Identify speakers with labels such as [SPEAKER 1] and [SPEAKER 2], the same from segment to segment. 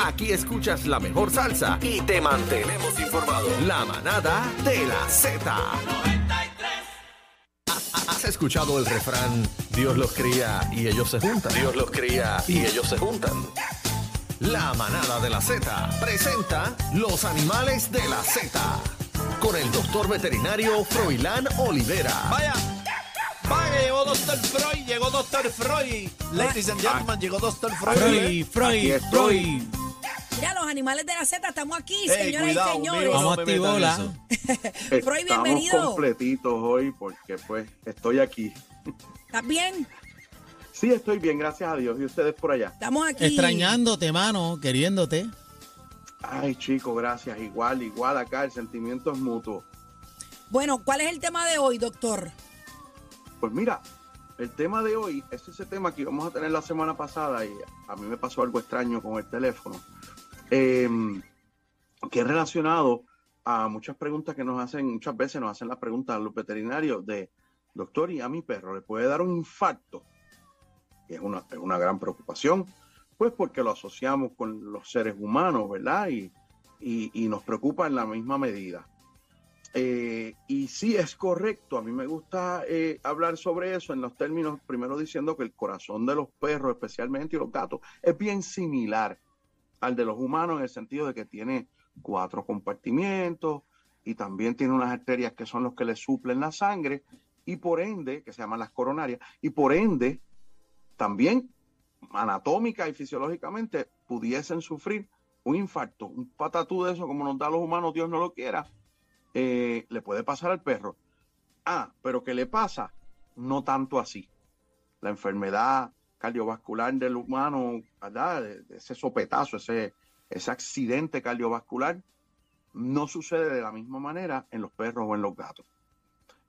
[SPEAKER 1] Aquí escuchas la mejor salsa y te mantenemos informado. La manada de la Z. ¿Has escuchado el refrán Dios los cría y ellos se juntan? Dios los cría y ellos se juntan. La manada de la Z presenta los animales de la Z con el doctor veterinario Froilán Olivera.
[SPEAKER 2] Vaya, vaya, llegó Doctor Freud, llegó Doctor Freud. Ladies and gentlemen, llegó Doctor Freud.
[SPEAKER 3] Freud, Freud, Freud.
[SPEAKER 4] Mira, los animales de la Z, estamos aquí,
[SPEAKER 2] Ey,
[SPEAKER 4] señoras
[SPEAKER 2] cuidado,
[SPEAKER 4] y señores.
[SPEAKER 2] mío,
[SPEAKER 3] Vamos
[SPEAKER 2] no
[SPEAKER 3] a
[SPEAKER 5] Estamos completitos hoy porque pues estoy aquí.
[SPEAKER 4] ¿Estás bien?
[SPEAKER 5] Sí, estoy bien, gracias a Dios. ¿Y ustedes por allá?
[SPEAKER 4] Estamos aquí.
[SPEAKER 3] Extrañándote, mano, queriéndote.
[SPEAKER 5] Ay, chicos, gracias. Igual, igual acá, el sentimiento es mutuo.
[SPEAKER 4] Bueno, ¿cuál es el tema de hoy, doctor?
[SPEAKER 5] Pues mira, el tema de hoy es ese tema que íbamos a tener la semana pasada y a mí me pasó algo extraño con el teléfono, eh, que es relacionado a muchas preguntas que nos hacen, muchas veces nos hacen las preguntas a los veterinarios de, doctor, ¿y a mi perro le puede dar un infarto? Que es una, es una gran preocupación, pues porque lo asociamos con los seres humanos, ¿verdad? Y, y, y nos preocupa en la misma medida. Eh, y sí es correcto, a mí me gusta eh, hablar sobre eso en los términos, primero diciendo que el corazón de los perros, especialmente y los gatos, es bien similar al de los humanos en el sentido de que tiene cuatro compartimientos y también tiene unas arterias que son los que le suplen la sangre y por ende, que se llaman las coronarias, y por ende también anatómica y fisiológicamente pudiesen sufrir un infarto, un patatú de eso como nos da a los humanos, Dios no lo quiera, eh, le puede pasar al perro. Ah, pero ¿qué le pasa? No tanto así. La enfermedad cardiovascular del humano, ¿verdad? Ese sopetazo, ese, ese accidente cardiovascular, no sucede de la misma manera en los perros o en los gatos.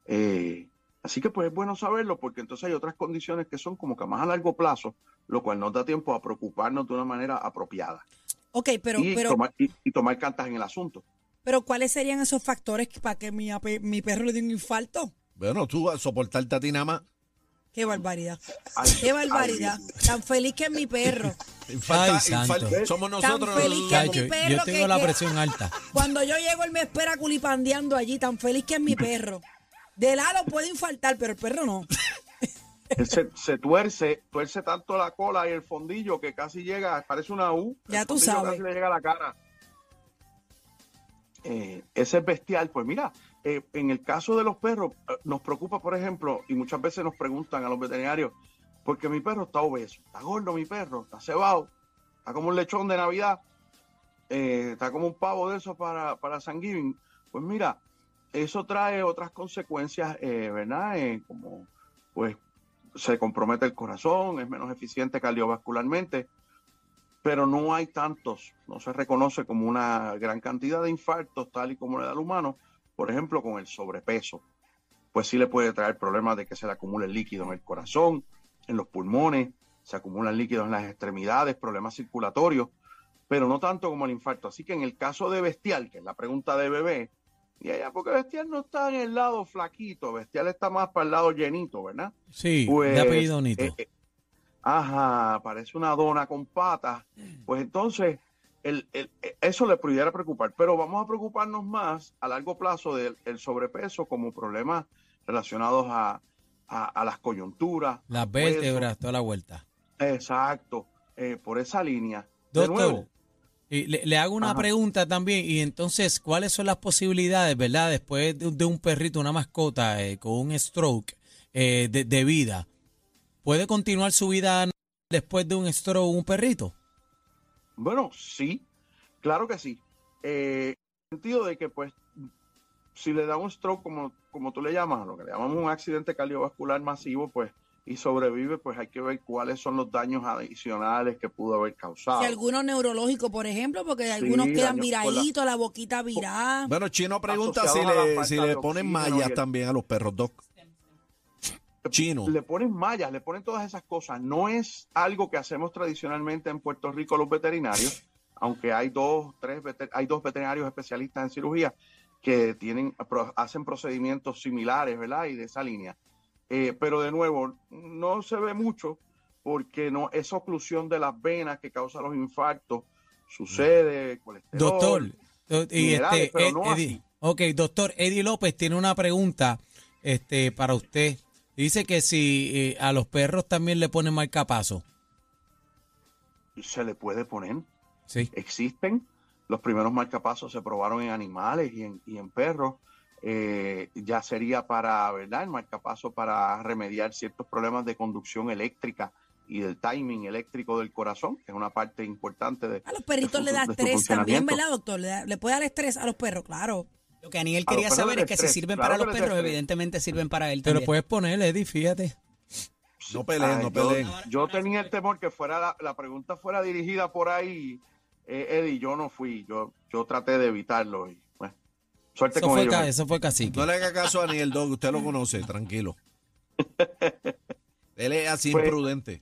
[SPEAKER 5] Eh, así que pues es bueno saberlo porque entonces hay otras condiciones que son como que más a largo plazo, lo cual nos da tiempo a preocuparnos de una manera apropiada
[SPEAKER 4] Ok, pero,
[SPEAKER 5] y,
[SPEAKER 4] pero,
[SPEAKER 5] tomar, y- y tomar cartas en el asunto.
[SPEAKER 4] pero ¿cuáles serían esos factores para que mi, mi perro le dé un infarto?
[SPEAKER 2] Bueno, tú a soportarte a ti nada más.
[SPEAKER 4] Qué barbaridad.
[SPEAKER 5] Ay,
[SPEAKER 4] Qué barbaridad.
[SPEAKER 5] ay,
[SPEAKER 4] Tan feliz que es mi perro.
[SPEAKER 2] Infalta-
[SPEAKER 3] Ay, santo.
[SPEAKER 2] somos nosotros.
[SPEAKER 4] Tan feliz que
[SPEAKER 2] los-
[SPEAKER 4] mi perro
[SPEAKER 3] yo tengo
[SPEAKER 4] que-
[SPEAKER 3] la
[SPEAKER 4] que-
[SPEAKER 3] presión alta.
[SPEAKER 4] Cuando yo llego, él me espera culipandeando allí, tan feliz que es mi perro. De lado puede infartar, pero el perro no.
[SPEAKER 5] Él se, se tuerce, tuerce tanto la cola y el fondillo que casi llega, parece una U.
[SPEAKER 4] Ya tú sabes.
[SPEAKER 5] Casi le llega a la cara. Eh, ese es bestial. Pues mira, eh, en el caso de los perros, eh, nos preocupa, por ejemplo, y muchas veces nos preguntan a los veterinarios, porque mi perro está obeso, está gordo mi perro, está cebado, está como un lechón de Navidad, eh, está como un pavo de esos para, para San Giving. Pues mira, eso trae otras consecuencias, eh, ¿verdad? Como, pues, se compromete el corazón, es menos eficiente cardiovascularmente, pero no hay tantos, no se reconoce como una gran cantidad de infartos tal y como le da al humano, por ejemplo, con el sobrepeso, pues sí le puede traer problemas de que se le acumule líquido en el corazón, en los pulmones, se acumulan líquidos en las extremidades, problemas circulatorios, pero no tanto como el infarto. Así que en el caso de bestial, que es la pregunta de bebé, y allá, porque bestial no está en el lado flaquito, bestial está más para el lado llenito, ¿verdad?
[SPEAKER 3] Sí,
[SPEAKER 5] Pues,
[SPEAKER 3] de apellido Nito.
[SPEAKER 5] eh, eh, ajá, parece una dona con patas. Pues entonces, el- el- eso le pudiera preocupar. Pero vamos a preocuparnos más a largo plazo del el sobrepeso como problemas relacionados a, a- a las coyunturas.
[SPEAKER 3] Las vértebras, toda la vuelta.
[SPEAKER 5] Exacto, eh, por esa línea. De
[SPEAKER 3] Doctor,
[SPEAKER 5] nuevo,
[SPEAKER 3] y le, le hago una
[SPEAKER 5] Ajá.
[SPEAKER 3] pregunta también. Y entonces, ¿cuáles son las posibilidades, verdad, después de, de un perrito, una mascota eh, con un stroke eh, de, de vida? ¿Puede continuar su vida después de un stroke un perrito?
[SPEAKER 5] Bueno, sí, claro que sí. Eh, en el sentido de que, pues, si le da un stroke, como, como tú le llamas, lo que le llamamos un accidente cardiovascular masivo, pues y sobrevive, pues hay que ver cuáles son los daños adicionales que pudo haber causado.
[SPEAKER 4] Si alguno neurológico, por ejemplo, porque algunos quedan
[SPEAKER 5] la-
[SPEAKER 4] viraditos, la... boquita virada.
[SPEAKER 6] Bueno, Chino pregunta si le, si le ponen mallas
[SPEAKER 5] el-
[SPEAKER 6] también a los perros, Doc. Chino.
[SPEAKER 5] Le ponen mallas, le ponen todas esas cosas. No es algo que hacemos tradicionalmente en Puerto Rico los veterinarios, aunque hay dos, tres, hay dos veterinarios especialistas en cirugía que tienen, hacen procedimientos similares, ¿verdad? Y de esa línea. Eh, pero de nuevo, no se ve mucho porque no esa oclusión de las venas que causa los infartos sucede, colesterol.
[SPEAKER 3] Doctor, do- y este,
[SPEAKER 5] pero no
[SPEAKER 3] Eddie, ok, doctor, Eddie López tiene una pregunta este, para usted. Dice que si eh, a los perros también le ponen marcapaso.
[SPEAKER 5] se le puede poner.
[SPEAKER 3] Sí.
[SPEAKER 5] existen. Los primeros marcapasos se probaron en animales y en, y en perros. Eh, ya sería para, ¿verdad? El marcapaso para remediar ciertos problemas de conducción eléctrica y del timing eléctrico del corazón, que es una parte importante de...
[SPEAKER 4] A los perritos le da estrés también. ¿verdad, doctor? Le, da- le puede dar estrés a los perros, claro.
[SPEAKER 7] Lo que Aniel quería saber es que si
[SPEAKER 5] estrés,
[SPEAKER 7] sirven
[SPEAKER 5] claro
[SPEAKER 7] para los perros,
[SPEAKER 5] estrés.
[SPEAKER 7] evidentemente sirven para él
[SPEAKER 3] Te lo puedes poner, Eddie, fíjate.
[SPEAKER 6] No peleen,
[SPEAKER 5] Ay,
[SPEAKER 6] no
[SPEAKER 5] yo-
[SPEAKER 6] peleen.
[SPEAKER 5] Yo, tenía el temor que fuera la, la pregunta fuera dirigida por ahí, eh, Eddie, yo no fui, yo, yo traté de evitarlo y bueno, suerte
[SPEAKER 3] Eso
[SPEAKER 5] con
[SPEAKER 3] fue,
[SPEAKER 5] ellos.
[SPEAKER 3] ca- eso fue cacique.
[SPEAKER 6] No le haga caso a Daniel Dog, usted lo conoce, tranquilo. Él es así
[SPEAKER 5] Pues-
[SPEAKER 6] imprudente.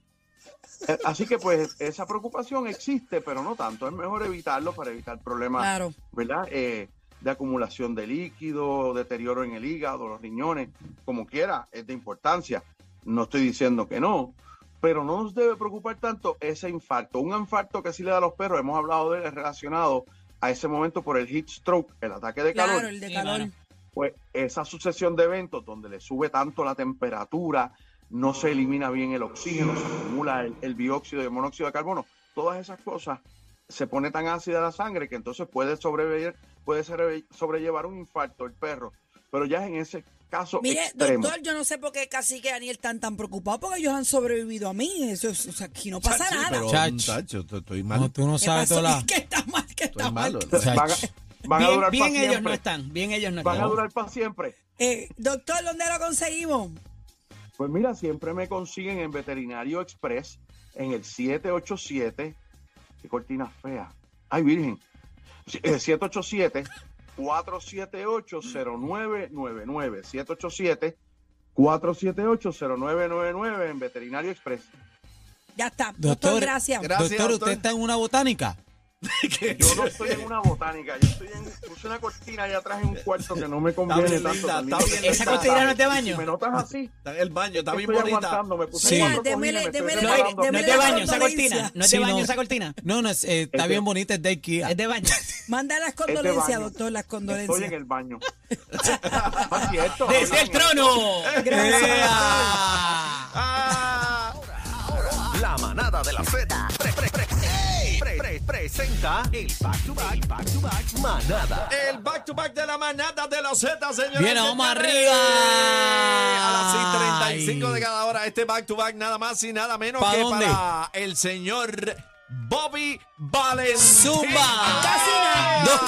[SPEAKER 5] Eh, Así que pues esa preocupación existe, pero no tanto. Es mejor evitarlo para evitar problemas,
[SPEAKER 4] Claro.
[SPEAKER 5] ¿verdad? Eh, de acumulación de líquido, deterioro en el hígado, los riñones, como quiera, es de importancia. No estoy diciendo que no, pero no nos debe preocupar tanto ese infarto. Un infarto que sí le da a los perros, hemos hablado de él, es relacionado a ese momento por el heat stroke, el ataque de calor
[SPEAKER 4] Claro, el de calor.
[SPEAKER 5] pues esa sucesión de eventos donde le sube tanto la temperatura, no se elimina bien el oxígeno, se acumula el, el dióxido y el monóxido de carbono, todas esas cosas se pone tan ácida la sangre que entonces puede sobrevivir, puede sobre- sobrellevar un infarto el perro, pero ya es en ese caso
[SPEAKER 4] Mire,
[SPEAKER 5] extremo.
[SPEAKER 4] doctor, yo no sé por qué Cacique y Daniel están tan preocupados porque ellos han sobrevivido a mí. Eso es, o sea, aquí no pasa
[SPEAKER 6] Sí,
[SPEAKER 4] nada.
[SPEAKER 6] pero,
[SPEAKER 3] Chach.
[SPEAKER 6] muchacho, estoy- estoy
[SPEAKER 3] No,
[SPEAKER 6] mal.
[SPEAKER 3] tú no
[SPEAKER 4] ¿Qué
[SPEAKER 3] sabes
[SPEAKER 4] pasó?
[SPEAKER 3] toda la...
[SPEAKER 4] ¿Qué está mal? ¿Qué está
[SPEAKER 6] Estoy
[SPEAKER 4] mal?
[SPEAKER 6] malo.
[SPEAKER 5] van a, van a
[SPEAKER 7] Bien,
[SPEAKER 5] durar
[SPEAKER 7] bien
[SPEAKER 5] para
[SPEAKER 7] ellos no
[SPEAKER 5] siempre.
[SPEAKER 7] están, bien ellos no
[SPEAKER 5] Van a
[SPEAKER 7] están.
[SPEAKER 5] durar para siempre.
[SPEAKER 4] Eh, doctor, ¿dónde lo conseguimos?
[SPEAKER 5] Pues mira, siempre me consiguen en Veterinario Express en el 787. Qué cortina fea. Ay, Virgen. Eh, 787-478-0999. 787-478-0999 en Veterinario Express.
[SPEAKER 4] Ya está. Doctor,
[SPEAKER 3] Doctor,
[SPEAKER 4] gracias.
[SPEAKER 6] Gracias,
[SPEAKER 3] doctor,
[SPEAKER 6] doctor.
[SPEAKER 3] ¿usted está en una botánica?
[SPEAKER 5] Yo no estoy en una botánica, yo estoy en. Puse una cortina allá atrás en un cuarto que no me conviene
[SPEAKER 6] bien
[SPEAKER 5] tanto.
[SPEAKER 6] linda,
[SPEAKER 5] también.
[SPEAKER 6] está bien
[SPEAKER 7] ¿Esa cortina no es de
[SPEAKER 5] Si
[SPEAKER 7] baño?
[SPEAKER 5] me notas así,
[SPEAKER 6] Está en el baño, está bien bonita.
[SPEAKER 5] aguantando. Me puse
[SPEAKER 3] Sí.
[SPEAKER 5] cuatro cojines,
[SPEAKER 7] No, es de baño esa cortina. No es
[SPEAKER 3] Sí,
[SPEAKER 7] de baño
[SPEAKER 3] no.
[SPEAKER 7] esa cortina.
[SPEAKER 3] No, no, es, eh, está
[SPEAKER 5] Este-
[SPEAKER 3] bien bonita, es de Ikea.
[SPEAKER 7] Es de baño.
[SPEAKER 4] Manda las condolencias, doctor, las
[SPEAKER 5] Estoy en
[SPEAKER 4] condolencias.
[SPEAKER 5] el baño. Es cierto,
[SPEAKER 7] ¡Desde el trono!
[SPEAKER 1] Ah. La manada de la Z presenta el back to back, back to back, manada.
[SPEAKER 2] El back to back de la manada de los Z, señores.
[SPEAKER 3] Bien, vamos
[SPEAKER 2] señores.
[SPEAKER 3] arriba.
[SPEAKER 2] A las 6:35
[SPEAKER 3] Ay.
[SPEAKER 2] de cada hora, este back to back nada más y nada menos
[SPEAKER 3] ¿Pa
[SPEAKER 2] que
[SPEAKER 3] dónde?
[SPEAKER 2] para el señor Bobby Valentín.
[SPEAKER 3] Zumba. Dos